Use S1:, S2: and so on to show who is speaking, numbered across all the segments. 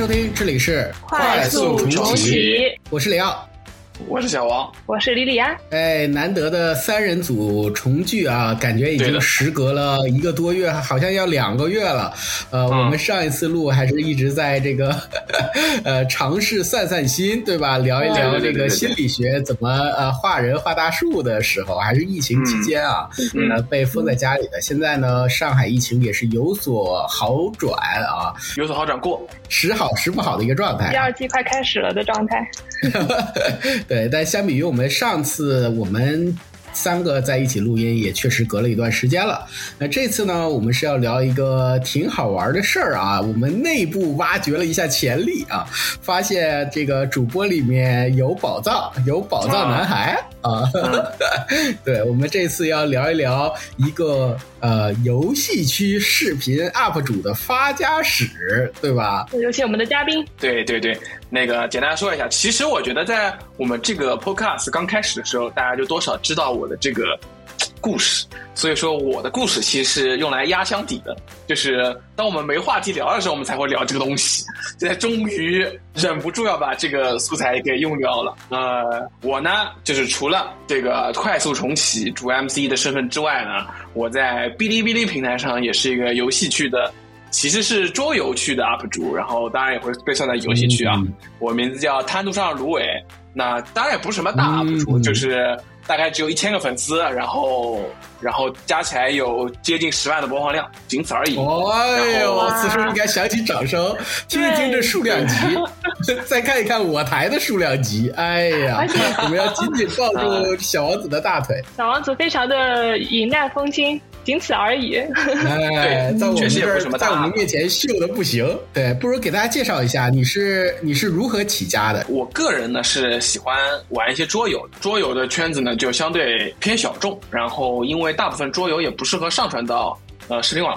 S1: 收听，这里是
S2: 快速重启，
S1: 我是李奥。
S3: 我是小王，
S2: 我是李李安。
S1: 哎，难得的三人组重聚啊，感觉已经时隔了一个多月，好像要两个月了。呃，我们上一次录还是一直在这个 呃尝试散散心，对吧？聊一聊这个心理学怎么呃画人画大树的时候，还是疫情期间啊，呃被封在家里的。现在呢，上海疫情也是有所好转啊，
S3: 有所好转过，
S1: 时好时不好的一个状态。
S2: 第二季快开始了的状态。
S1: 对，但相比于我们上次我们三个在一起录音，也确实隔了一段时间了。那这次呢，我们是要聊一个挺好玩的事儿啊。我们内部挖掘了一下潜力啊，发现这个主播里面有宝藏，有宝藏男孩啊。对，我们这次要聊一聊一个呃游戏区视频 UP 主的发家史，对吧？
S2: 有请我们的嘉宾。
S3: 对对对。那个简单说一下，其实我觉得在我们这个 podcast 刚开始的时候，大家就多少知道我的这个 故事，所以说我的故事其实是用来压箱底的，就是当我们没话题聊的时候，我们才会聊这个东西。现在终于忍不住要把这个素材给用掉了。呃，我呢，就是除了这个快速重启主 MC 的身份之外呢，我在哔哩哔哩平台上也是一个游戏区的。其实是桌游区的 UP 主，然后当然也会被算在游戏区啊。我名字叫滩涂上芦苇，那当然也不是什么大 UP 主，就是大概只有一千个粉丝，然后然后加起来有接近十万的播放量，仅此而已。
S1: 哎呦，此时应该响起掌声，听一听这数量级，再看一看我台的数量级。哎呀，我们要紧紧抱住 小王子的大腿。
S2: 小王子非常的云淡风轻。仅此而已。
S1: 哎，在我们这儿，在我们面前秀的不行。对，不如给大家介绍一下，你是你是如何起家的？
S3: 我个人呢是喜欢玩一些桌游，桌游的圈子呢就相对偏小众。然后，因为大部分桌游也不适合上传到呃视频网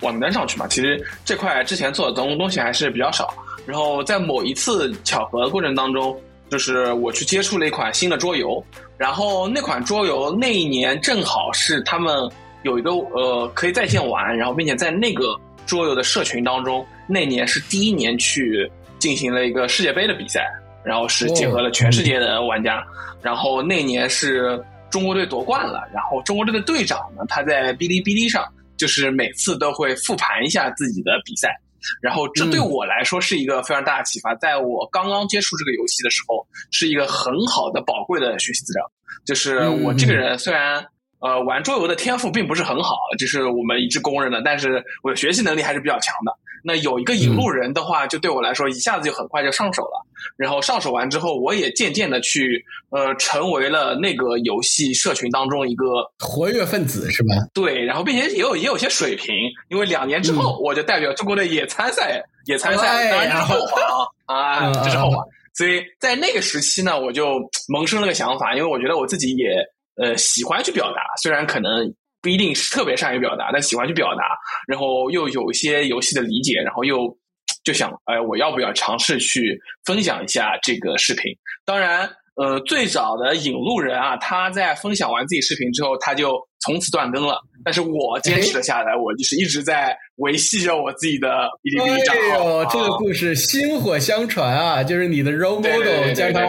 S3: 网站上去嘛，其实这块之前做的东东西还是比较少。然后，在某一次巧合的过程当中，就是我去接触了一款新的桌游，然后那款桌游那一年正好是他们。有一个呃可以在线玩，然后并且在那个桌游的社群当中，那年是第一年去进行了一个世界杯的比赛，然后是结合了全世界的玩家，然后那年是中国队夺冠了，然后中国队的队长呢，他在哔哩哔哩上就是每次都会复盘一下自己的比赛，然后这对我来说是一个非常大的启发，在我刚刚接触这个游戏的时候，是一个很好的宝贵的学习资料，就是我这个人虽然。呃，玩桌游的天赋并不是很好，这是我们一致公认的。但是我的学习能力还是比较强的。那有一个引路人的话，就对我来说一下子就很快就上手了。然后上手完之后，我也渐渐的去呃，成为了那个游戏社群当中一个
S1: 活跃分子，是吧？
S3: 对，然后并且也有也有些水平。因为两年之后，我就代表中国队也参赛，也参赛，当然是后话 啊，啊，这是后话。所以在那个时期呢，我就 萌生了个想法，因为我觉得我自己也。呃，喜欢去表达，虽然可能不一定是特别善于表达，但喜欢去表达，然后又有一些游戏的理解，然后又就想，哎，我要不要尝试去分享一下这个视频？当然，呃，最早的引路人啊，他在分享完自己视频之后，他就从此断更了。但是我坚持了下来，我就是一直在维系着我自己的哔哩哔哩账号。
S1: 这个故事薪火相传啊，就是你的 role model 将他。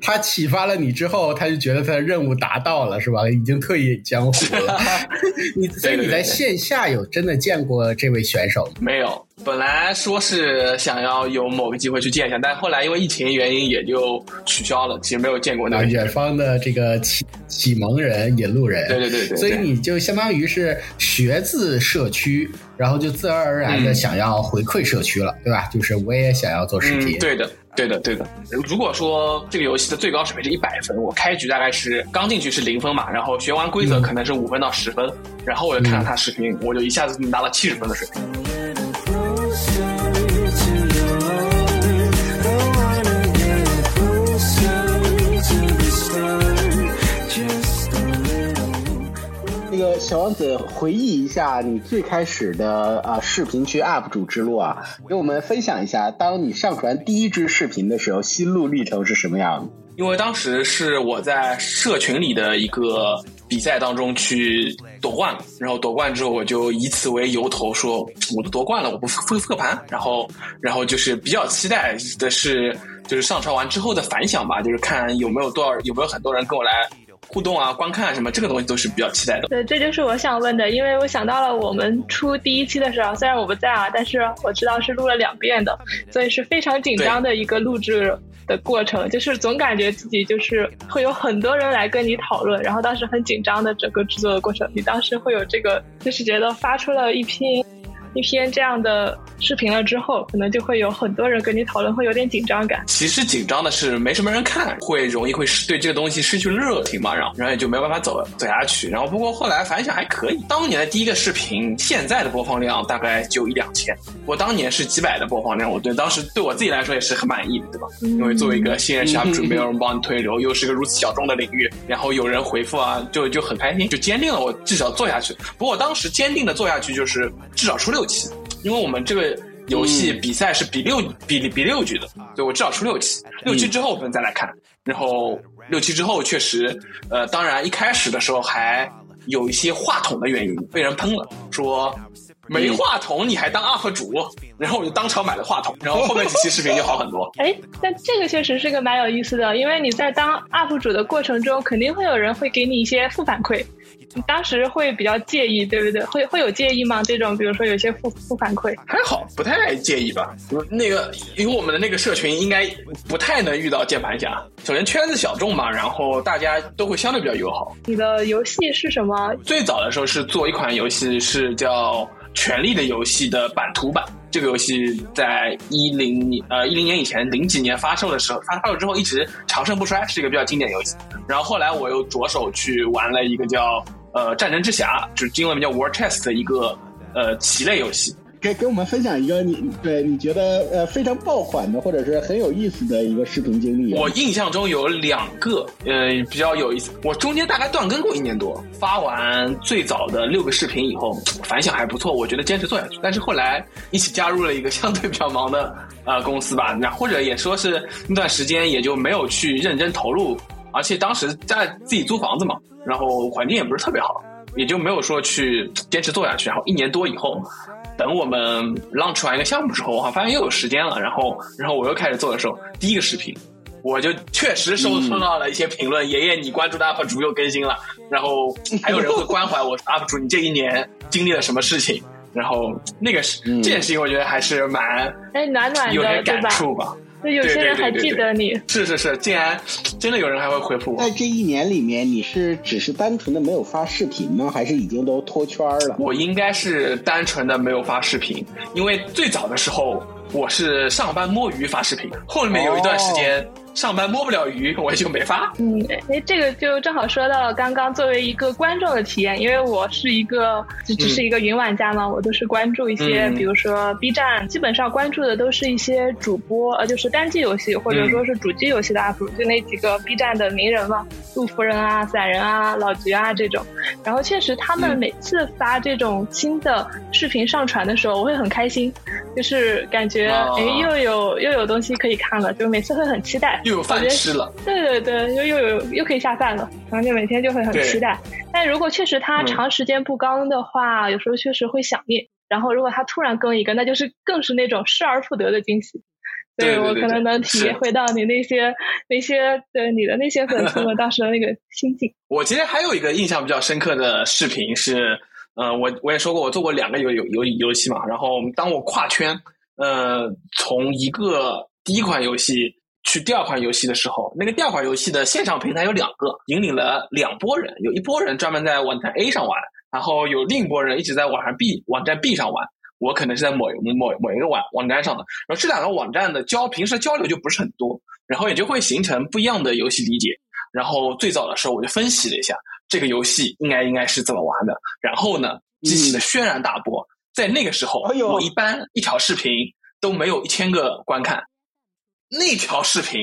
S1: 他启发了你之后，他就觉得他的任务达到了，是吧？已经退隐江湖了。你所以你在线下有真的见过这位选手吗？
S3: 没有。本来说是想要有某个机会去见一下，但后来因为疫情原因也就取消了。其实没有见过那个
S1: 远方的这个启启蒙人、引路人。
S3: 对对对对。
S1: 所以你就相当于是学自社区，然后就自然而然的想要回馈社区了，对吧？就是我也想要做视频。
S3: 对的。对的，对的。如果说这个游戏的最高水平是一百分，我开局大概是刚进去是零分嘛，然后学完规则可能是五分到十分，然后我就看了他视频，我就一下子拿了七十分的水平。
S1: 个小王子，回忆一下你最开始的啊视频区 UP 主之路啊，给我们分享一下，当你上传第一支视频的时候，心路历程是什么样的？
S3: 因为当时是我在社群里的一个比赛当中去夺冠了，然后夺冠之后，我就以此为由头说，我都夺冠了，我不复复盘，然后，然后就是比较期待的是，就是上传完之后的反响吧，就是看有没有多少，有没有很多人跟我来。互动啊，观看什么，这个东西都是比较期待的。
S2: 对，这就是我想问的，因为我想到了我们出第一期的时候，虽然我不在啊，但是我知道是录了两遍的，所以是非常紧张的一个录制的过程，就是总感觉自己就是会有很多人来跟你讨论，然后当时很紧张的整个制作的过程，你当时会有这个，就是觉得发出了一篇。一篇这样的视频了之后，可能就会有很多人跟你讨论，会有点紧张感。
S3: 其实紧张的是没什么人看，会容易会失对这个东西失去热情嘛，然后然后也就没有办法走走下去。然后不过后来反响还可以，当年的第一个视频现在的播放量大概就一两千，我当年是几百的播放量，我对当时对我自己来说也是很满意的，对吧？因为作为一个新人 UP 主，没有人帮你推流，又是个如此小众的领域，然后有人回复啊，就就很开心，就坚定了我至少做下去。不过当时坚定的做下去就是至少出六期。因为我们这个游戏比赛是比六比比六局的，所以我至少出六期，六期之后我们再来看。然后六期之后确实，呃，当然一开始的时候还有一些话筒的原因被人喷了，说没话筒你还当 UP 主，然后我就当场买了话筒，然后后面几期视频就好很多。
S2: 哎，但这个确实是个蛮有意思的，因为你在当 UP 主的过程中，肯定会有人会给你一些负反馈。你当时会比较介意，对不对？会会有介意吗？这种比如说有些负负反馈，
S3: 还好，不太介意吧。那个，因为我们的那个社群应该不太能遇到键盘侠。首先圈子小众嘛，然后大家都会相对比较友好。
S2: 你的游戏是什么？
S3: 最早的时候是做一款游戏，是叫《权力的游戏》的版图版。这个游戏在一零年呃一零年以前零几年发售的时候，发售之后一直长盛不衰，是一个比较经典游戏。然后后来我又着手去玩了一个叫。呃，战争之侠就是英文名叫 War Chest 的一个呃棋类游戏，
S4: 给给我们分享一个你对你觉得呃非常爆款的或者是很有意思的一个视频经历。
S3: 我印象中有两个，呃，比较有意思。我中间大概断更过一年多，发完最早的六个视频以后，反响还不错，我觉得坚持做下去。但是后来一起加入了一个相对比较忙的呃公司吧，那或者也说是那段时间也就没有去认真投入。而且当时在自己租房子嘛，然后环境也不是特别好，也就没有说去坚持做下去。然后一年多以后，等我们 launch 完一个项目之后，我发现又有时间了。然后，然后我又开始做的时候，第一个视频，我就确实收收到了一些评论：“爷爷，你关注的 UP 主又更新了。”然后还有人会关怀我：“UP 主，你这一年经历了什么事情？”然后那个是这件事情，我觉得还是蛮
S2: 哎暖暖的，
S3: 有点感触吧。
S2: 那有些人还记得你，
S3: 是是是，竟然真的有人还会回复我。
S4: 在这一年里面，你是只是单纯的没有发视频吗？还是已经都脱圈了？
S3: 我应该是单纯的没有发视频，因为最早的时候我是上班摸鱼发视频，后面有一段时间。上班摸不了鱼，我也就没发。
S2: 嗯，哎，这个就正好说到了刚刚作为一个观众的体验，因为我是一个只只是一个云玩家嘛，我都是关注一些，比如说 B 站，基本上关注的都是一些主播，呃，就是单机游戏或者说是主机游戏的 UP，主就那几个 B 站的名人嘛，杜夫人啊、散人啊、老菊啊这种。然后确实他们每次发这种新的视频上传的时候，我会很开心，就是感觉哎又有又有东西可以看了，就每次会很期待。
S3: 又有饭吃了，
S2: 对对对，又又有又可以下饭了，然后就每天就会很期待。但如果确实他长时间不更的话，有时候确实会想念。然后如果他突然更一个，那就是更是那种失而复得的惊喜。
S3: 对
S2: 我可能能体会到你那些那些对你的那些粉丝们当时的那个心境。
S3: 我其实还有一个印象比较深刻的视频是，呃，我我也说过，我做过两个游游游游戏嘛。然后当我跨圈，呃，从一个第一款游戏。去第二款游戏的时候，那个第二款游戏的线上平台有两个，引领了两拨人，有一波人专门在网站 A 上玩，然后有另一波人一直在网上 B 网站 B 上玩。我可能是在某某某一个网网站上的，然后这两个网站的交平时交流就不是很多，然后也就会形成不一样的游戏理解。然后最早的时候我就分析了一下这个游戏应该应该是怎么玩的，然后呢激起了轩然大波。在那个时候，我一般一条视频都没有一千个观看。那条视频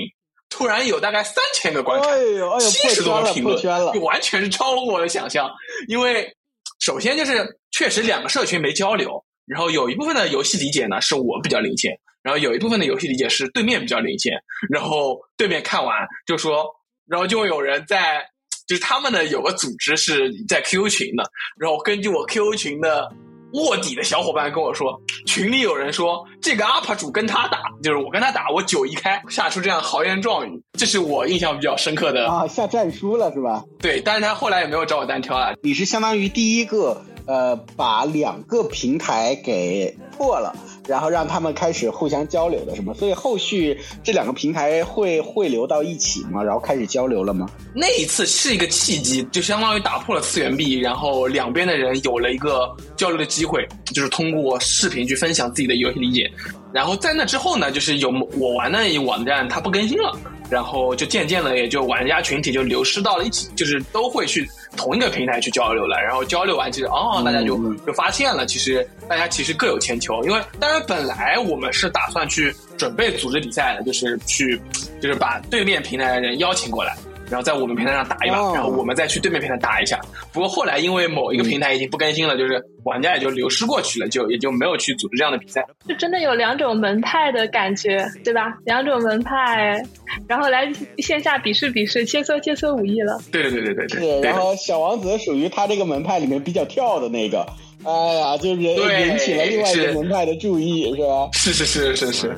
S3: 突然有大概三千个观看，七十多个评论，就完全是超乎我的想象。因为首先就是确实两个社群没交流，然后有一部分的游戏理解呢是我比较领先，然后有一部分的游戏理解是对面比较领先。然后对面看完就说，然后就有人在就是他们呢有个组织是在 QQ 群的，然后根据我 QQ 群的卧底的小伙伴跟我说，群里有人说这个 UP 主跟他打，就是我跟他打，我九一开，下出这样豪言壮语，这是我印象比较深刻的
S1: 啊，下战书了是吧？
S3: 对，但是他后来也没有找我单挑啊。
S1: 你是相当于第一个呃，把两个平台给破了。然后让他们开始互相交流的，什么？所以后续这两个平台会汇流到一起吗？然后开始交流了吗？
S3: 那一次是一个契机，就相当于打破了次元壁，然后两边的人有了一个交流的机会，就是通过视频去分享自己的游戏理解。然后在那之后呢，就是有我玩的网站它不更新了。然后就渐渐的，也就玩家群体就流失到了一起，就是都会去同一个平台去交流了。然后交流完，其实哦，大家就就发现了，其实大家其实各有千秋。因为当然本来我们是打算去准备组织比赛的，就是去就是把对面平台的人邀请过来。然后在我们平台上打一把，然后我们再去对面平台打一下。不过后来因为某一个平台已经不更新了，就是玩家也就流失过去了，就也就没有去组织这样的比赛。
S2: 就真的有两种门派的感觉，对吧？两种门派，然后来线下比试比试，切磋切磋武艺了。
S3: 对对对对对对。
S1: 然后小王子属于他这个门派里面比较跳的那个。哎呀，就引引起了另外一个门派的注意，是吧？
S3: 是是是是是。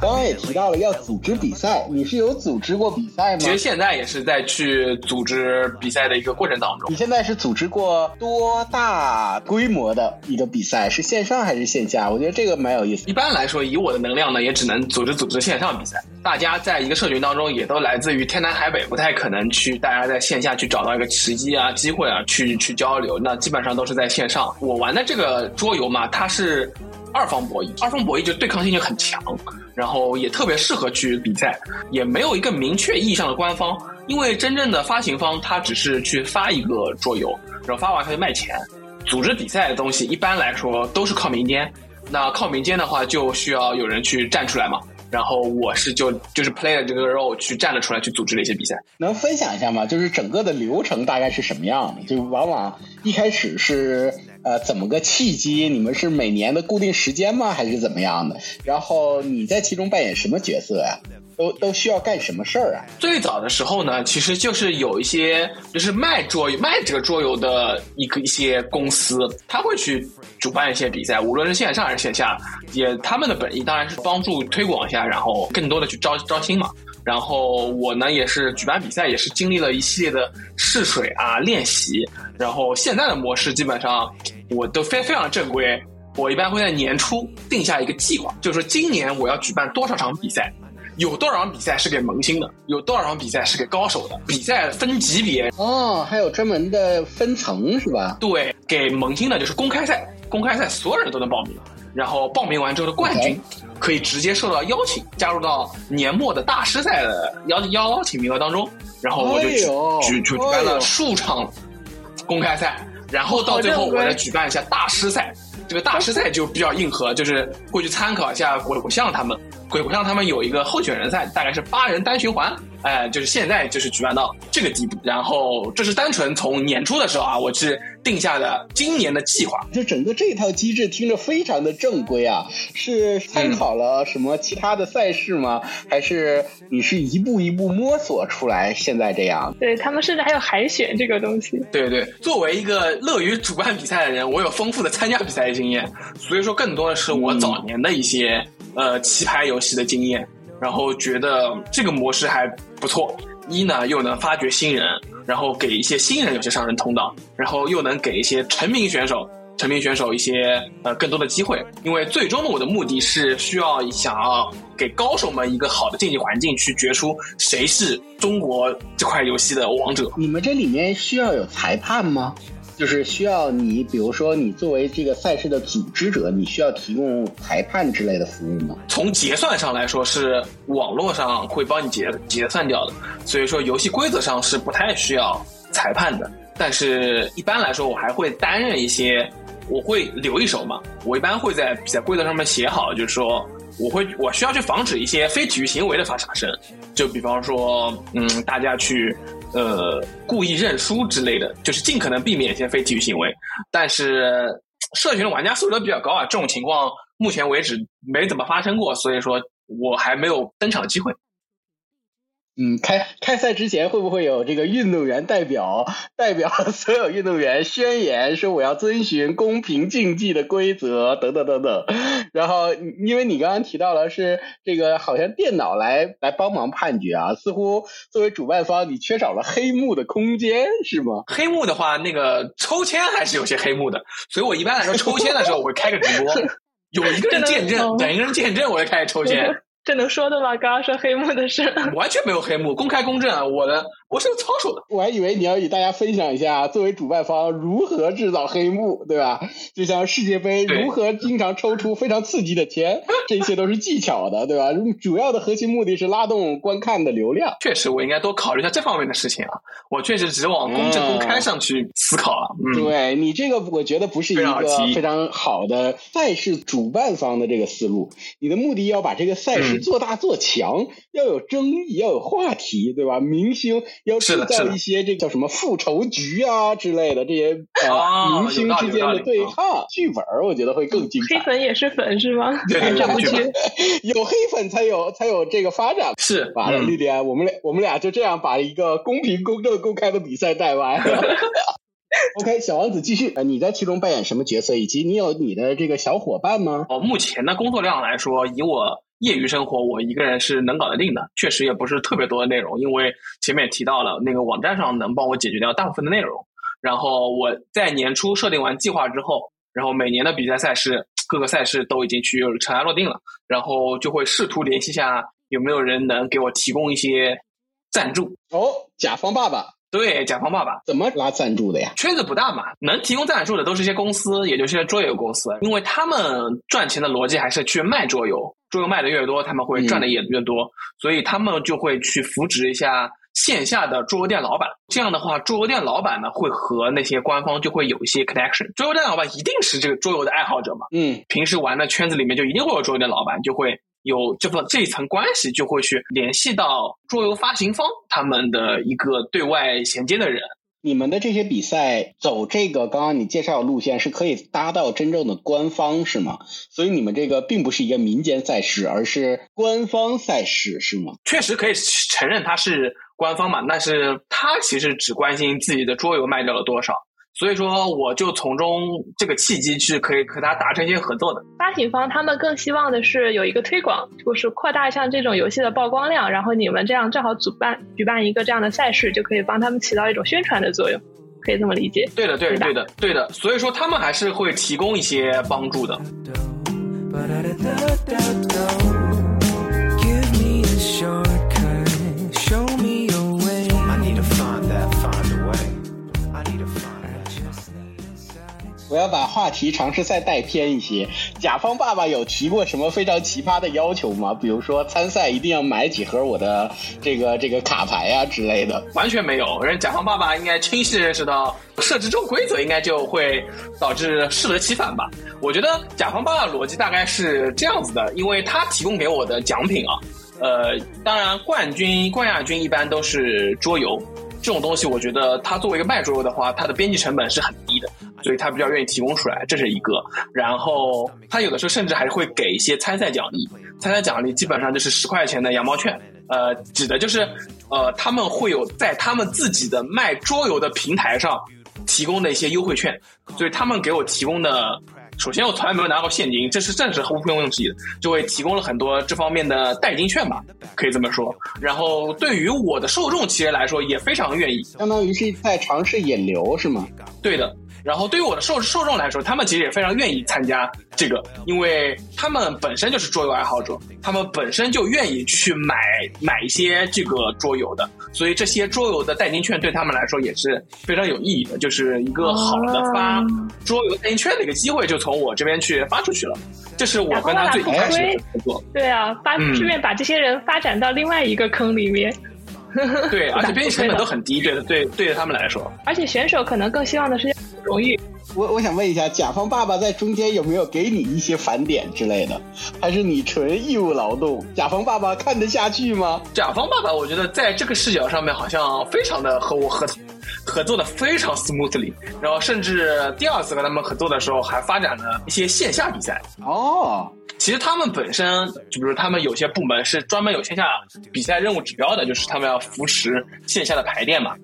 S1: 刚刚也提到了要组织比赛，你是有组织过比赛吗？
S3: 其实现在也是在去组织比赛的一个过程当中。
S1: 你现在是组织过多大规模的一个比赛？是线上还是线下？我觉得这个蛮有意思。
S3: 一般来说，以我的能量呢，也只能组织组织线上比赛。大家在一个社群当中，也都来自于天南海北，不太可能去大家在线下去找到一个时机啊、机会啊，去去交流。那基本上都是在线上。我玩的这个桌游嘛，它是。二方博弈，二方博弈就对抗性就很强，然后也特别适合去比赛，也没有一个明确意义上的官方，因为真正的发行方他只是去发一个桌游，然后发完他就卖钱。组织比赛的东西一般来说都是靠民间，那靠民间的话就需要有人去站出来嘛。然后我是就就是 play 的这个 role 去站了出来去组织了一些比赛，
S1: 能分享一下吗？就是整个的流程大概是什么样的？就往往一开始是呃怎么个契机？你们是每年的固定时间吗？还是怎么样的？然后你在其中扮演什么角色呀？都都需要干什么事儿啊？
S3: 最早的时候呢，其实就是有一些就是卖桌、卖这个桌游的一个一些公司，他会去主办一些比赛，无论是线上还是线下，也他们的本意当然是帮助推广一下，然后更多的去招招新嘛。然后我呢也是举办比赛，也是经历了一系列的试水啊、练习。然后现在的模式基本上我都非非常正规，我一般会在年初定下一个计划，就是说今年我要举办多少场比赛。有多少场比赛是给萌新的？有多少场比赛是给高手的？比赛分级别
S1: 哦，还有专门的分层是吧？
S3: 对，给萌新的就是公开赛，公开赛所有人都能报名，然后报名完之后的冠军可以直接受到邀请，加入到年末的大师赛的邀邀邀请名额当中。然后我就举举举办了数场公开赛，然后到最后我再举办一下大师赛。这个大师赛就比较硬核，就是会去参考一下鬼谷像他们。鬼谷像他们有一个候选人赛，大概是八人单循环，哎，就是现在就是举办到这个地步。然后这是单纯从年初的时候啊，我是定下的今年的计划。
S1: 就整个这套机制听着非常的正规啊，是参考了什么其他的赛事吗？还是你是一步一步摸索出来现在这样？
S2: 对他们甚至还有海选这个东西。
S3: 对对，作为一个乐于主办比赛的人，我有丰富的参加比赛的经验，所以说更多的是我早年的一些。呃，棋牌游戏的经验，然后觉得这个模式还不错。一呢，又能发掘新人，然后给一些新人有些上升通道，然后又能给一些成名选手、成名选手一些呃更多的机会。因为最终的我的目的是需要想要给高手们一个好的竞技环境，去决出谁是中国这块游戏的王者。
S1: 你们这里面需要有裁判吗？就是需要你，比如说你作为这个赛事的组织者，你需要提供裁判之类的服务吗？
S3: 从结算上来说，是网络上会帮你结结算掉的，所以说游戏规则上是不太需要裁判的。但是一般来说，我还会担任一些，我会留一手嘛。我一般会在比赛规则上面写好，就是说我会我需要去防止一些非体育行为的发生，就比方说，嗯，大家去。呃，故意认输之类的，就是尽可能避免一些非体育行为。但是社群的玩家素质都比较高啊，这种情况目前为止没怎么发生过，所以说我还没有登场的机会。
S1: 嗯，开开赛之前会不会有这个运动员代表代表所有运动员宣言说我要遵循公平竞技的规则等等等等？然后因为你刚刚提到了是这个好像电脑来来帮忙判决啊，似乎作为主办方你缺少了黑幕的空间是吗？
S3: 黑幕的话，那个抽签还是有些黑幕的，所以我一般来说抽签的时候我会开个直播，有一个人见证，等一个人见证，我就开始抽签。
S2: 这能说的吗？刚刚说黑幕的事，
S3: 完全没有黑幕，公开公正。我的我是有操守的。
S1: 我还以为你要与大家分享一下，作为主办方如何制造黑幕，对吧？就像世界杯如何经常抽出非常刺激的钱，这些都是技巧的，对吧？主要的核心目的是拉动观看的流量。
S3: 确实，我应该多考虑一下这方面的事情啊。我确实只往公正公开上去思考了。
S1: 对你这个，我觉得不是一个非常好的赛事主办方的这个思路。你的目的要把这个赛事。做大做强，要有争议，要有话题，对吧？明星要制造一些这叫什么复仇局啊之类的这些呃明星之间的对抗剧本，我觉得会更精彩。
S2: 黑粉也是粉是吗？
S3: 对，
S2: 这部剧
S1: 有黑粉才有才有这个发展。
S3: 是
S1: 完了，绿点，我们俩我们俩就这样把一个公平、公正、公开的比赛带完。OK，小王子继续。你在其中扮演什么角色？以及你有你的这个小伙伴吗？
S3: 哦，目前的工作量来说，以我。业余生活我一个人是能搞得定的，确实也不是特别多的内容，因为前面也提到了那个网站上能帮我解决掉大部分的内容。然后我在年初设定完计划之后，然后每年的比赛赛事各个赛事都已经去尘埃落定了，然后就会试图联系下有没有人能给我提供一些赞助。
S1: 哦，甲方爸爸。
S3: 对，甲方爸爸
S1: 怎么拉赞助的呀？
S3: 圈子不大嘛，能提供赞助的都是一些公司，也就是桌游公司，因为他们赚钱的逻辑还是去卖桌游，桌游卖的越多，他们会赚的也越多，所以他们就会去扶植一下线下的桌游店老板。这样的话，桌游店老板呢会和那些官方就会有一些 connection。桌游店老板一定是这个桌游的爱好者嘛，
S1: 嗯，
S3: 平时玩的圈子里面就一定会有桌游店老板，就会。有这份这一层关系，就会去联系到桌游发行方他们的一个对外衔接的人。
S1: 你们的这些比赛走这个刚刚你介绍的路线，是可以搭到真正的官方是吗？所以你们这个并不是一个民间赛事，而是官方赛事是吗？
S3: 确实可以承认它是官方嘛，但是他其实只关心自己的桌游卖掉了多少。所以说，我就从中这个契机是可以和他达成一些合作的。
S2: 发行方他们更希望的是有一个推广，就是扩大像这种游戏的曝光量，然后你们这样正好主办举办一个这样的赛事，就可以帮他们起到一种宣传的作用，可以这么理解。
S3: 对的，对的，对的，对的。所以说，他们还是会提供一些帮助的。
S1: 我要把话题尝试再带偏一些。甲方爸爸有提过什么非常奇葩的要求吗？比如说参赛一定要买几盒我的这个这个卡牌呀之类的。
S3: 完全没有，人甲方爸爸应该清晰认识到设置这种规则应该就会导致适得其反吧。我觉得甲方爸爸逻辑大概是这样子的，因为他提供给我的奖品啊，呃，当然冠军、冠亚军一般都是桌游。这种东西，我觉得它作为一个卖桌游的话，它的边际成本是很低的，所以他比较愿意提供出来，这是一个。然后他有的时候甚至还会给一些参赛奖励，参赛奖励基本上就是十块钱的羊毛券，呃，指的就是，呃，他们会有在他们自己的卖桌游的平台上提供的一些优惠券，所以他们给我提供的。首先，我从来没有拿过现金，这是暂时毫无用之意的，就会提供了很多这方面的代金券吧，可以这么说。然后，对于我的受众其实来说，也非常愿意，
S1: 相当于是在尝试引流，是吗？
S3: 对的。然后对于我的受受众来说，他们其实也非常愿意参加这个，因为他们本身就是桌游爱好者，他们本身就愿意去买买一些这个桌游的，所以这些桌游的代金券对他们来说也是非常有意义的，就是一个好的发桌游代金券的一个机会，就从我这边去发出去了。这是我跟他最开始的合作。
S2: 对啊，发顺便把这些人发展到另外一个坑里面。
S3: 对，而且编辑成本都很低，对对对于他们来说。
S2: 而且选手可能更希望的是容易。
S1: 我我想问一下，甲方爸爸在中间有没有给你一些返点之类的？还是你纯义务劳动？甲方爸爸看得下去吗？
S3: 甲方爸爸，我觉得在这个视角上面好像非常的和我合。合作的非常 smoothly，然后甚至第二次跟他们合作的时候，还发展了一些线下比赛。
S1: 哦，
S3: 其实他们本身，就比如他们有些部门是专门有线下比赛任务指标的，就是他们要扶持线下的排练嘛，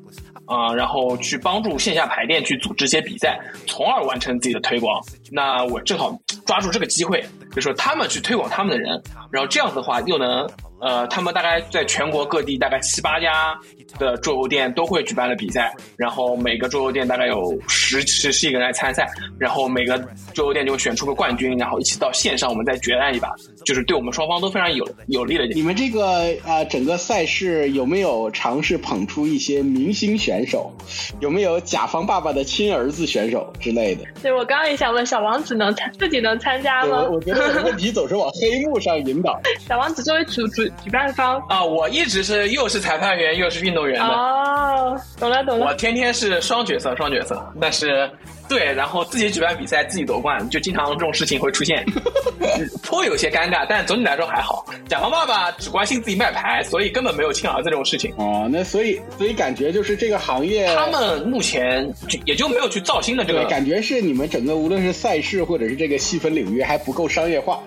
S3: 啊、然后去帮助线下排店去组织一些比赛，从而完成自己的推广。那我正好抓住这个机会，就说他们去推广他们的人，然后这样子的话又能。呃，他们大概在全国各地大概七八家的桌游店都会举办了比赛，然后每个桌游店大概有十十十几个人来参赛，然后每个桌游店就会选出个冠军，然后一起到线上我们再决战一把，就是对我们双方都非常有有利的。
S1: 你们这个呃整个赛事有没有尝试捧出一些明星选手？有没有甲方爸爸的亲儿子选手之类的？
S2: 对，我刚刚也想问，小王子能参自己能参加吗？
S1: 我我觉得我的问题总是往黑幕上引导。
S2: 小王子作为主主举办方
S3: 啊，我一直是又是裁判员又是运动员的。
S2: 哦，懂了懂了。
S3: 我天天是双角色，双角色，但是对，然后自己举办比赛，自己夺冠，就经常这种事情会出现，颇有些尴尬，但总体来说还好。甲方爸爸只关心自己卖牌，所以根本没有亲儿子这种事情。
S1: 哦，那所以所以感觉就是这个行业，
S3: 他们目前就也就没有去造新的这个
S1: 感觉，是你们整个无论是赛赛事或者是这个细分领域还不够商业化。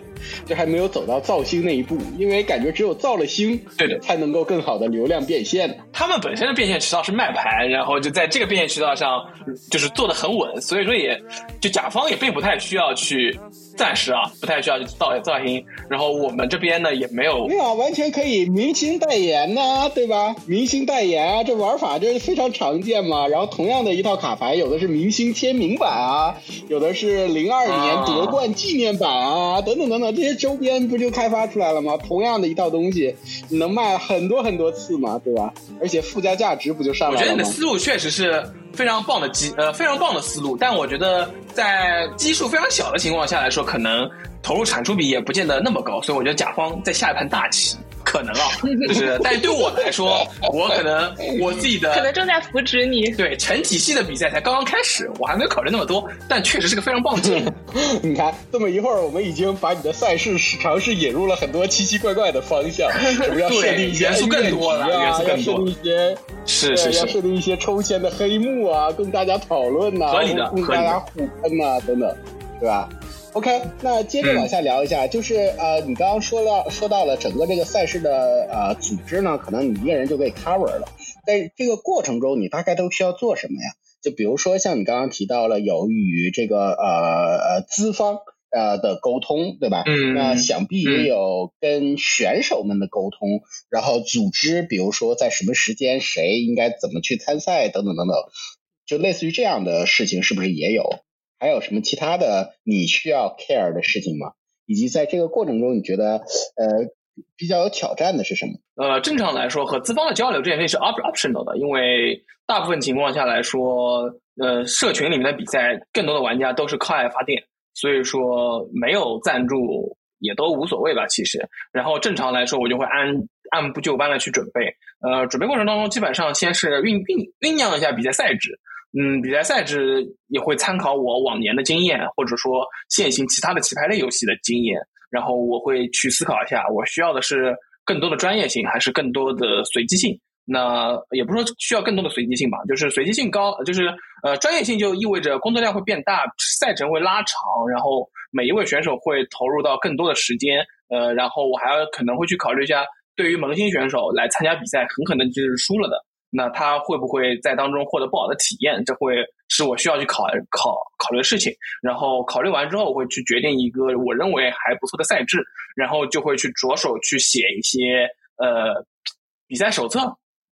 S1: 就还没有走到造星那一步，因为感觉只有造了星，
S3: 对的，
S1: 才能够更好的流量变现。
S3: 他们本身的变现渠道是卖牌，然后就在这个变现渠道上，就是做的很稳，所以说也就甲方也并不太需要去，暂时啊，不太需要去造造星。然后我们这边呢也没有，
S1: 没有啊，完全可以明星代言呐、对吧？明星代言啊，这玩法这非常常见嘛。然后同样的一套卡牌，有的是明星签名版啊，有的是零二年夺冠纪念版啊，等等等等。这些周边不就开发出来了吗？同样的一套东西，你能卖很多很多次嘛，对吧？而且附加价值不就上来了吗？
S3: 我觉得你的思路确实是非常棒的基，呃，非常棒的思路。但我觉得在基数非常小的情况下来说，可能投入产出比也不见得那么高。所以我觉得甲方在下一盘大棋。可能啊，就是，但是对我来说，我可能我自己的
S2: 可能正在扶持你。
S3: 对成体系的比赛才刚刚开始，我还没有考虑那么多，但确实是个非常棒的节目。
S1: 你看，这么一会儿，我们已经把你的赛事尝试引入了很多奇奇怪怪的方向，是不是要设定一些
S3: 元素更多了？元素更多，
S1: 设定一些
S3: 是是是，
S1: 要设定一些抽签的黑幕啊，供大家讨论呐、啊，
S3: 合理的，
S1: 供大家互喷呐、啊，等等，对吧？OK，那接着往下聊一下，嗯、就是呃，你刚刚说到说到了整个这个赛事的呃组织呢，可能你一个人就可以 cover 了，在这个过程中，你大概都需要做什么呀？就比如说像你刚刚提到了有与这个呃呃资方呃的沟通，对吧？
S3: 嗯，
S1: 那想必也有跟选手们的沟通，嗯、然后组织，比如说在什么时间谁应该怎么去参赛等等等等，就类似于这样的事情，是不是也有？还有什么其他的你需要 care 的事情吗？以及在这个过程中，你觉得呃比较有挑战的是什么？
S3: 呃，正常来说，和资方的交流这件事是 optional 的，因为大部分情况下来说，呃，社群里面的比赛，更多的玩家都是靠爱发电，所以说没有赞助也都无所谓吧，其实。然后正常来说，我就会按按部就班的去准备。呃，准备过程当中，基本上先是酝酝酝酿一下比赛赛制。嗯，比赛赛制也会参考我往年的经验，或者说现行其他的棋牌类游戏的经验，然后我会去思考一下，我需要的是更多的专业性，还是更多的随机性？那也不是说需要更多的随机性吧，就是随机性高，就是呃专业性就意味着工作量会变大，赛程会拉长，然后每一位选手会投入到更多的时间，呃，然后我还要可能会去考虑一下，对于萌新选手来参加比赛，很可能就是输了的。那他会不会在当中获得不好的体验？这会是我需要去考考考虑的事情。然后考虑完之后，我会去决定一个我认为还不错的赛制，然后就会去着手去写一些呃比赛手册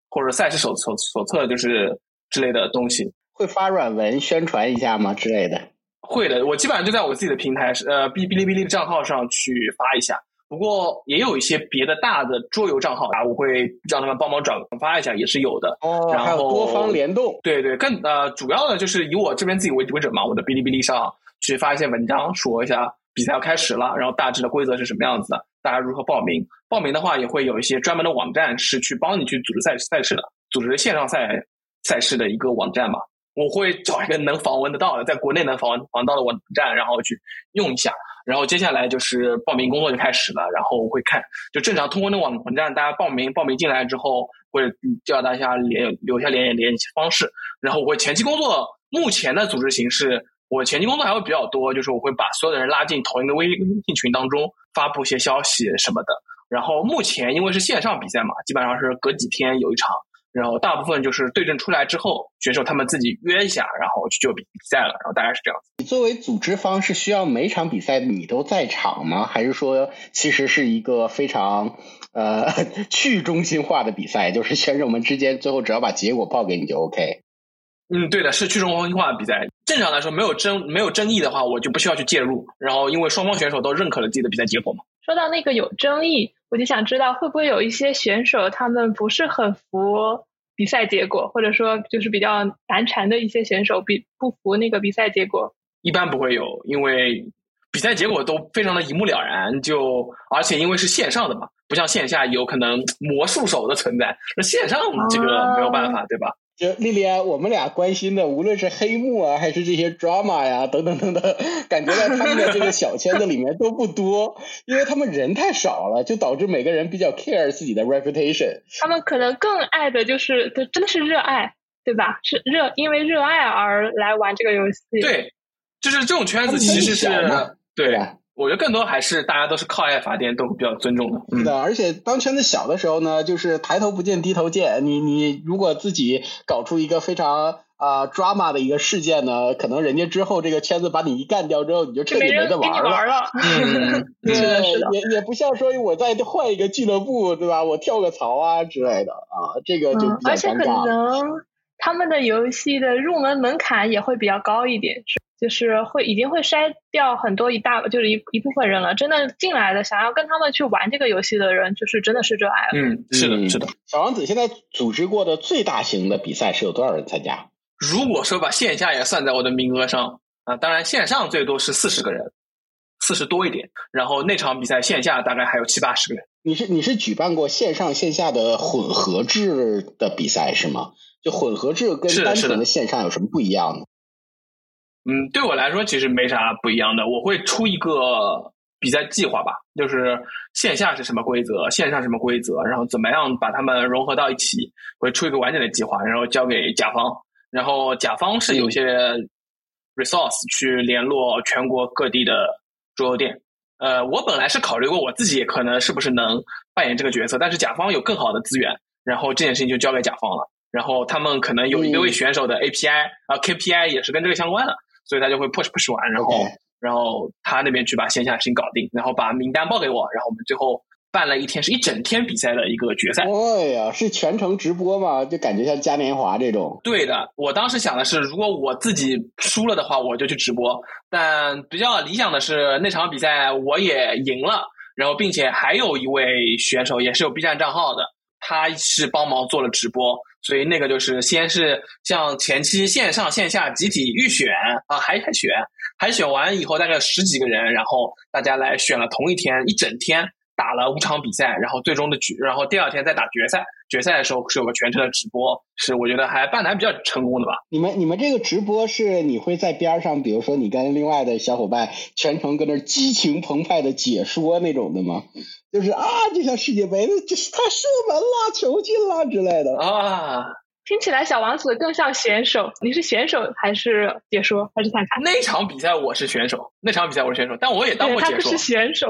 S3: 或者赛事手手手册，就是之类的东西。
S1: 会发软文宣传一下吗？之类的？
S3: 会的，我基本上就在我自己的平台呃哔哔哩哔哩账号上去发一下。不过也有一些别的大的桌游账号啊，我会让他们帮忙转发一下，也是有的。
S1: 哦，
S3: 然后
S1: 多方联动。
S3: 对对，更呃主要的就是以我这边自己为为准嘛，我的哔哩哔哩上去发一些文章，说一下比赛要开始了，然后大致的规则是什么样子的，大家如何报名。报名的话，也会有一些专门的网站是去帮你去组织赛赛事的，组织线上赛赛事的一个网站嘛。我会找一个能访问得到的，在国内能访问访问到的网站，然后去用一下。然后接下来就是报名工作就开始了，然后我会看，就正常通过那网网站，大家报名，报名进来之后会叫大家联留下联联系方式，然后我前期工作，目前的组织形式，我前期工作还会比较多，就是我会把所有的人拉进同一个微微信群当中，发布一些消息什么的。然后目前因为是线上比赛嘛，基本上是隔几天有一场。然后大部分就是对阵出来之后，选手他们自己约一下，然后就比比赛了。然后大概是这样子。
S1: 你作为组织方是需要每场比赛你都在场吗？还是说其实是一个非常呃去中心化的比赛？就是选手们之间最后只要把结果报给你就 OK。
S3: 嗯，对的，是去中心化的比赛。正常来说，没有争没有争议的话，我就不需要去介入。然后因为双方选手都认可了自己的比赛结果嘛。
S2: 说到那个有争议，我就想知道会不会有一些选手他们不是很服。比赛结果，或者说就是比较难缠的一些选手，比不服那个比赛结果，
S3: 一般不会有，因为比赛结果都非常的一目了然。就而且因为是线上的嘛，不像线下有可能魔术手的存在，那线上这个没有办法，对吧？
S1: 就莉莉安，我们俩关心的，无论是黑幕啊，还是这些 drama 呀，等等等等，感觉在他们的这个小圈子里面都不多，因为他们人太少了，就导致每个人比较 care 自己的 reputation。
S2: 他们可能更爱的就是，就真的是热爱，对吧？是热，因为热爱而来玩这个游戏。
S3: 对，就是这种圈子其实是，对。我觉得更多还是大家都是靠爱发电，都比较尊重的。
S1: 是的，而且当圈子小的时候呢，就是抬头不见低头见。你你如果自己搞出一个非常啊 drama 的一个事件呢，可能人家之后这个圈子把你一干掉之后，你就彻底没得玩
S2: 了。
S1: 嗯，对，也也不像说我再换一个俱乐部，对吧？我跳个槽啊之类的啊，这个就比较
S2: 尴尬。而且可能他们的游戏的入门门槛也会比较高一点。是就是会已经会筛掉很多一大就是一一部分人了，真的进来的想要跟他们去玩这个游戏的人，就是真的是热爱
S3: 了。嗯，是的，是的。
S1: 小王子现在组织过的最大型的比赛是有多少人参加？
S3: 如果说把线下也算在我的名额上啊，当然线上最多是四十个人，四十多一点。然后那场比赛线下大概还有七八十个人。
S1: 你是你是举办过线上线下的混合制的比赛是吗？就混合制跟单纯的线上有什么不一样呢？
S3: 嗯，对我来说其实没啥不一样的。我会出一个比赛计划吧，就是线下是什么规则，线上什么规则，然后怎么样把它们融合到一起，会出一个完整的计划，然后交给甲方。然后甲方是有些 resource 去联络全国各地的桌游店。呃，我本来是考虑过我自己可能是不是能扮演这个角色，但是甲方有更好的资源，然后这件事情就交给甲方了。然后他们可能有一位选手的 API 啊 KPI 也是跟这个相关的。所以他就会 push push 完，然后然后他那边去把线下事情搞定，然后把名单报给我，然后我们最后办了一天是一整天比赛的一个决赛。
S1: 哎呀，是全程直播吗？就感觉像嘉年华这种。
S3: 对的，我当时想的是，如果我自己输了的话，我就去直播。但比较理想的是那场比赛我也赢了，然后并且还有一位选手也是有 B 站账号的，他是帮忙做了直播。所以那个就是先是像前期线上线下集体预选啊，海海选，海选完以后大概十几个人，然后大家来选了同一天一整天打了五场比赛，然后最终的决，然后第二天再打决赛。决赛的时候是有个全程的直播，是我觉得还办的还比较成功的吧。
S1: 你们你们这个直播是你会在边上，比如说你跟另外的小伙伴全程跟那激情澎湃的解说那种的吗？就是啊，就像世界杯，就是他射门了，球进了之类的
S3: 啊。
S2: 听起来小王子更像选手，你是选手还是解说还是看看？
S3: 那场比赛我是选手，那场比赛我是选手，但我也当过解说。
S2: 他是选手，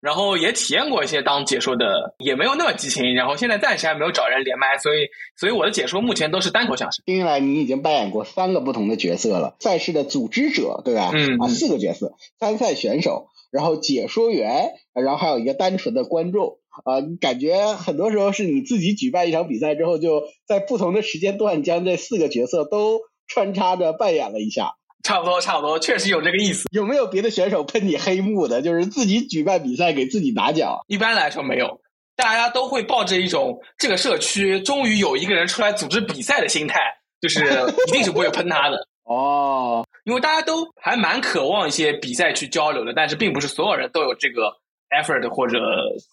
S3: 然后也体验过一些当解说的，也没有那么激情。然后现在暂时还没有找人连麦，所以所以我的解说目前都是单口相声。
S1: 听来你已经扮演过三个不同的角色了：赛事的组织者，对吧？
S3: 嗯
S1: 啊，四个角色：参赛选手，然后解说员，然后还有一个单纯的观众。啊，感觉很多时候是你自己举办一场比赛之后，就在不同的时间段将这四个角色都穿插着扮演了一下。
S3: 差不多，差不多，确实有这个意思。
S1: 有没有别的选手喷你黑幕的？就是自己举办比赛给自己拿奖？
S3: 一般来说没有，大家都会抱着一种这个社区终于有一个人出来组织比赛的心态，就是一定是不会喷他的。
S1: 哦，
S3: 因为大家都还蛮渴望一些比赛去交流的，但是并不是所有人都有这个。Effort 或者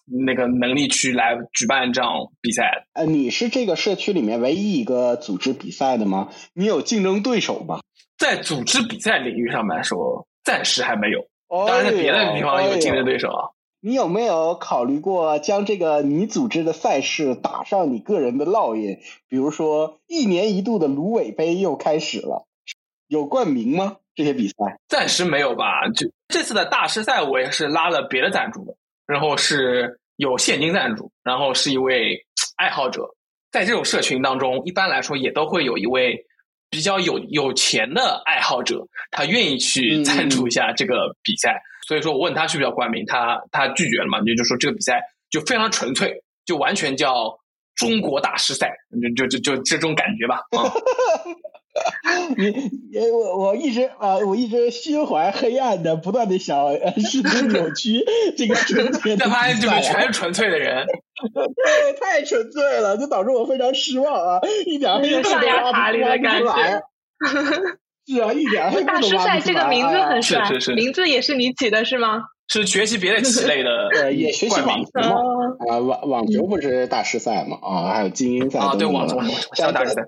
S3: 那个能力去来举办这样比赛。
S1: 呃，你是这个社区里面唯一一个组织比赛的吗？你有竞争对手吗？
S3: 在组织比赛领域上来说，暂时还没有。当然，在别的地方有竞争对手啊。
S1: 你有没有考虑过将这个你组织的赛事打上你个人的烙印？比如说，一年一度的芦苇杯又开始了，有冠名吗？这些比赛
S3: 暂时没有吧。就这次的大师赛，我也是拉了别的赞助的，然后是有现金赞助，然后是一位爱好者。在这种社群当中，一般来说也都会有一位比较有有钱的爱好者，他愿意去赞助一下这个比赛。所以说我问他需不需要冠名，他他拒绝了嘛？就就说这个比赛就非常纯粹，就完全叫中国大师赛，就就就就这种感觉吧。
S1: 你我我一直啊，我一直心怀黑暗的，不断的想试图扭曲这个纯粹的。
S3: 发现就是全是纯粹的人，
S1: 对，太纯粹了，就导致我非常失望啊，一点黑暗
S2: 都
S1: 挖
S2: 不出
S1: 来。是啊，一点
S2: 大师赛这个名字很 帅，
S3: 是是
S2: 名字也是你起的是吗？
S3: 是学习别的棋类的，
S1: 呃，也学习网球嘛。啊，网网球不是大师赛嘛？啊，还有精英赛
S3: 啊，对网球，网球大师赛。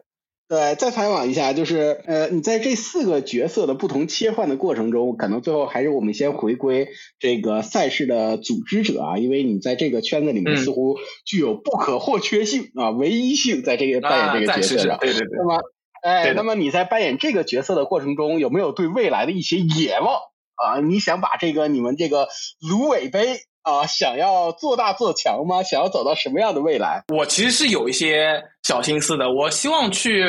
S1: 对，再采访一下，就是呃，你在这四个角色的不同切换的过程中，可能最后还是我们先回归这个赛事的组织者啊，因为你在这个圈子里面似乎具有不可或缺性啊，唯一性，在这个扮演这个角色上。
S3: 对对对。
S1: 那么。哎，那么你在扮演这个角色的过程中，有没有对未来的一些野望啊？你想把这个你们这个芦苇杯啊，想要做大做强吗？想要走到什么样的未来？
S3: 我其实是有一些小心思的，我希望去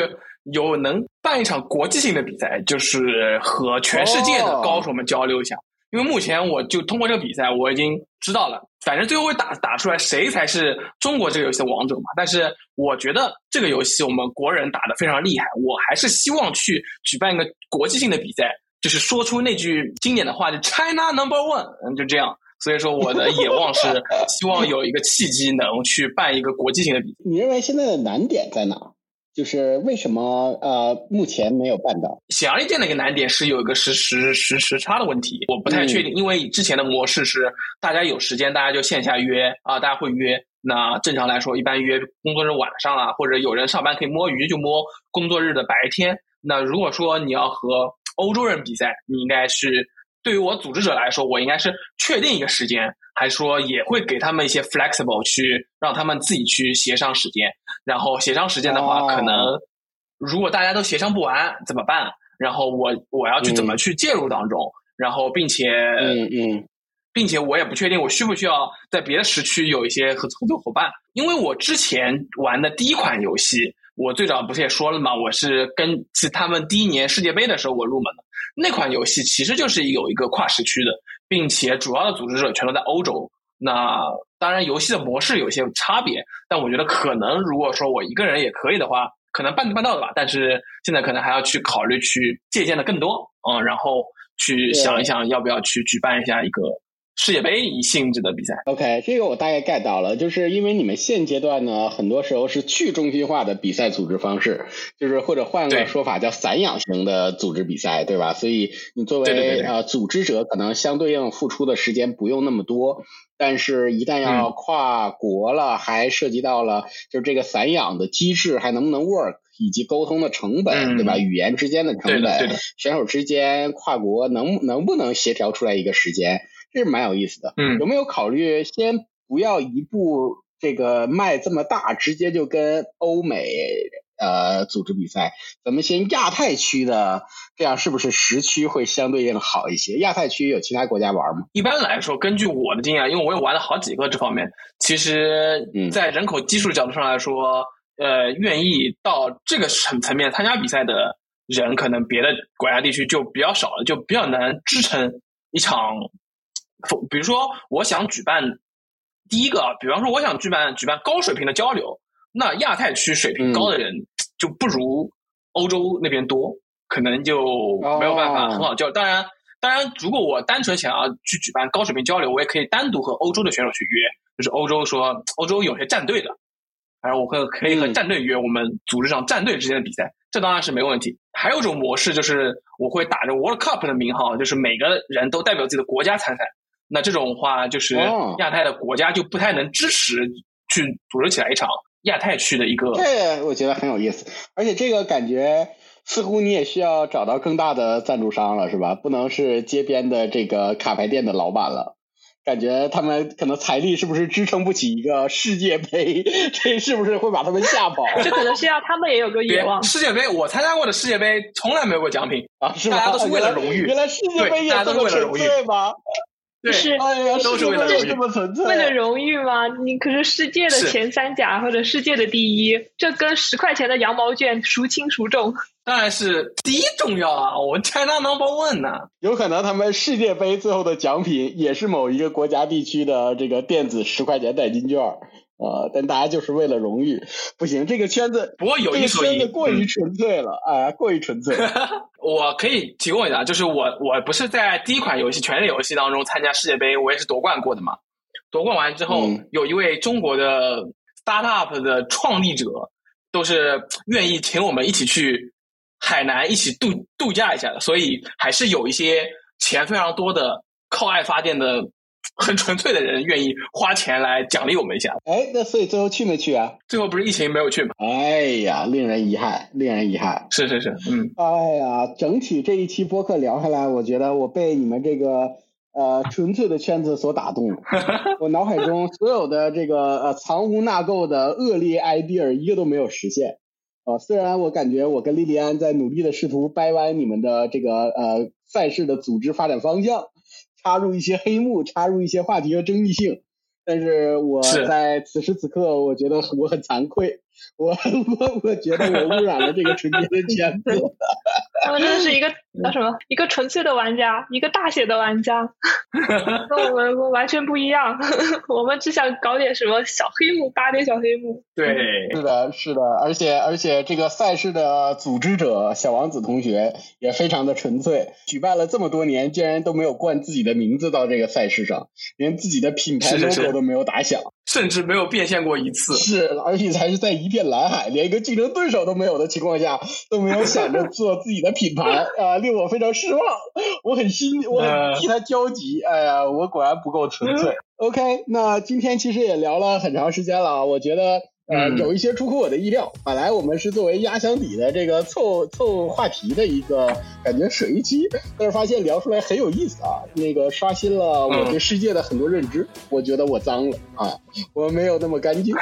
S3: 有能办一场国际性的比赛，就是和全世界的高手们交流一下。因为目前我就通过这个比赛，我已经知道了，反正最后会打打出来谁才是中国这个游戏的王者嘛。但是我觉得这个游戏我们国人打的非常厉害，我还是希望去举办一个国际性的比赛，就是说出那句经典的话，就 China Number One，嗯，就这样。所以说我的野望是希望有一个契机能去办一个国际性的比赛。
S1: 你认为现在的难点在哪？就是为什么呃目前没有办到？
S3: 显而易见的一个难点是有一个时时时时差的问题，我不太确定，因为之前的模式是大家有时间大家就线下约啊，大家会约。那正常来说，一般约工作日晚上啊，或者有人上班可以摸鱼就摸工作日的白天。那如果说你要和欧洲人比赛，你应该是对于我组织者来说，我应该是确定一个时间。还说也会给他们一些 flexible 去让他们自己去协商时间，然后协商时间的话，可能如果大家都协商不完怎么办？然后我我要去怎么去介入当中？然后并且
S1: 嗯嗯，
S3: 并且我也不确定我需不需要在别的时区有一些合合作伙伴，因为我之前玩的第一款游戏，我最早不是也说了嘛，我是跟是他们第一年世界杯的时候我入门的那款游戏，其实就是有一个跨时区的。并且主要的组织者全都在欧洲。那当然，游戏的模式有些差别，但我觉得可能如果说我一个人也可以的话，可能办得办到的吧。但是现在可能还要去考虑去借鉴的更多，嗯，然后去想一想要不要去举办一下一个。世界杯性质的比赛
S1: ，OK，这个我大概 get 到了，就是因为你们现阶段呢，很多时候是去中心化的比赛组织方式，就是或者换个说法叫散养型的组织比赛，对吧？所以你作为呃组织者，可能相对应付出的时间不用那么多，但是一旦要跨国了，还涉及到了就是这个散养的机制还能不能 work，以及沟通的成本，对吧？语言之间的成本，选手之间跨国能能不能协调出来一个时间？这是蛮有意思的，
S3: 嗯，
S1: 有没有考虑先不要一步这个迈这么大，直接就跟欧美呃组织比赛？咱们先亚太区的，这样是不是时区会相对应好一些？亚太区有其他国家玩吗？
S3: 一般来说，根据我的经验，因为我也玩了好几个这方面，其实，在人口基数角度上来说，呃，愿意到这个层层面参加比赛的人，可能别的国家地区就比较少了，就比较难支撑一场。比如说，我想举办第一个，比方说，我想举办举办高水平的交流，那亚太区水平高的人 就不如欧洲那边多，可能就没有办法很好交。当然，当然，如果我单纯想要去举办高水平交流，我也可以单独和欧洲的选手去约，就是欧洲说欧洲有些战队的，反正我会可以和战队约，我们组织上战队之间的比赛，这当然是没问题。还有一种模式就是，我会打着 World Cup 的名号，就是每个人都代表自己的国家参赛。那这种话，就是亚太的国家就不太能支持去组织起来一场亚太区的一个。
S1: 对我觉得很有意思，而且这个感觉似乎你也需要找到更大的赞助商了，是吧？不能是街边的这个卡牌店的老板了。感觉他们可能财力是不是支撑不起一个世界杯？这是不是会把他们吓跑？
S2: 这可能是要他们也有个野望。
S3: 世界杯，我参加过的世界杯从来没有过奖品
S1: 啊，是
S3: 大家都是为了荣誉。
S1: 原来世界杯也这么纯粹吗？
S2: 是，
S1: 哎呀，
S3: 都是为了
S1: 这么纯粹。
S2: 为了荣誉吗？你可是世界的前三甲或者世界的第一，这跟十块钱的羊毛卷孰轻孰重？
S3: 当然是第一重要啊！我 China number one 呢。
S1: 有可能他们世界杯最后的奖品也是某一个国家地区的这个电子十块钱代金券啊！但大家就是为了荣誉，不行，这个圈子
S3: 不过有一说
S1: 一，圈子过于纯粹了，啊，过于纯粹。
S3: 我可以提供一下，就是我我不是在第一款游戏《权力游戏》当中参加世界杯，我也是夺冠过的嘛。夺冠完之后，有一位中国的 startup 的创立者，都是愿意请我们一起去。海南一起度度假一下的，所以还是有一些钱非常多的靠爱发电的很纯粹的人愿意花钱来奖励我们一下。
S1: 哎，那所以最后去没去啊？
S3: 最后不是疫情没有去吗？
S1: 哎呀，令人遗憾，令人遗憾。
S3: 是是是，嗯。
S1: 哎呀，整体这一期播客聊下来，我觉得我被你们这个呃纯粹的圈子所打动了。我脑海中所有的这个呃藏污纳垢的恶劣 idea 一个都没有实现。啊，虽然我感觉我跟莉莉安在努力的试图掰弯你们的这个呃赛事的组织发展方向，插入一些黑幕，插入一些话题和争议性，但是我在此时此刻，我觉得我很惭愧。我我我觉得我污染了这个纯洁的 圈子。
S2: 他们真的是一个 叫什么？一个纯粹的玩家，一个大写的玩家，跟我们完全不一样。我们只想搞点什么小黑幕，搭点小黑幕。
S3: 对，
S1: 是的，是的。而且而且，这个赛事的组织者小王子同学也非常的纯粹。举办了这么多年，竟然都没有冠自己的名字到这个赛事上，连自己的品牌 logo 都没有打响，
S3: 甚至没有变现过一次。
S1: 是，而且还是在一片蓝海，连一个竞争对手都没有的情况下，都没有想着做自己的品牌啊，令我非常失望。我很心，我很替他焦急。哎呀，我果然不够纯粹。OK，那今天其实也聊了很长时间了啊，我觉得。呃，有一些出乎我的意料。本来我们是作为压箱底的这个凑凑话题的一个感觉水一期，但是发现聊出来很有意思啊，那个刷新了我对世界的很多认知。我觉得我脏了啊，我没有那么干净，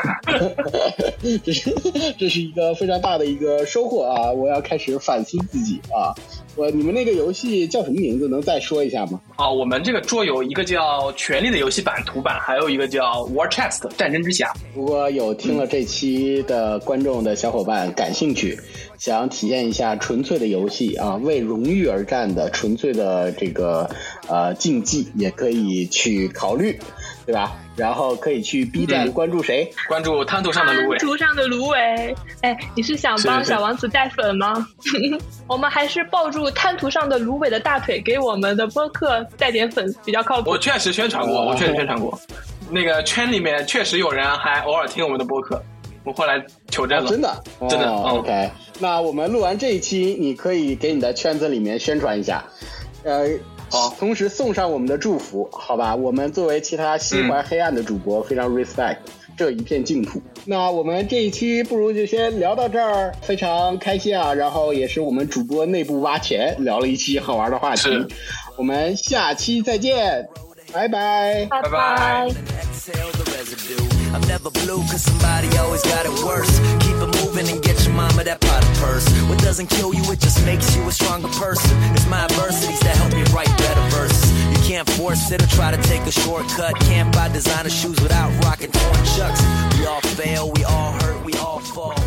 S1: 这是这是一个非常大的一个收获啊！我要开始反思自己啊。我你们那个游戏叫什么名字？能再说一下吗？
S3: 啊，我们这个桌游一个叫《权力的游戏》版图版，还有一个叫《War Chest》战争之匣。
S1: 如果有听了这期的观众的小伙伴感兴趣，想体验一下纯粹的游戏啊，为荣誉而战的纯粹的这个呃竞技，也可以去考虑，对吧？然后可以去 B 站关注谁？
S3: 关注滩涂上的芦苇。
S2: 滩涂上的芦苇，哎，你是想帮小王子带粉吗？我们还是抱住滩涂上的芦苇的大腿，给我们的播客带点粉比较靠谱。
S3: 我确实宣传过，我确实宣传过。那个圈里面确实有人还偶尔听我们的播客，我后来求证了，
S1: 真的，
S3: 真的。
S1: OK，那我们录完这一期，你可以给你的圈子里面宣传一下，呃。
S3: 好，
S1: 同时送上我们的祝福，好吧？我们作为其他心怀黑暗的主播，非常 respect 这一片净土。那我们这一期不如就先聊到这儿，非常开心啊！然后也是我们主播内部挖钱，聊了一期好玩的话题。我们下期再见，拜拜，
S2: 拜拜。
S5: I'm never blue cause somebody always got it worse. Keep it moving and get your mama that pot of purse. What doesn't kill you, it just makes you a stronger person. It's my adversities that help me write better verses. You can't force it or try to take a shortcut. Can't buy designer shoes without rocking torn chucks. We all fail, we all hurt, we all fall.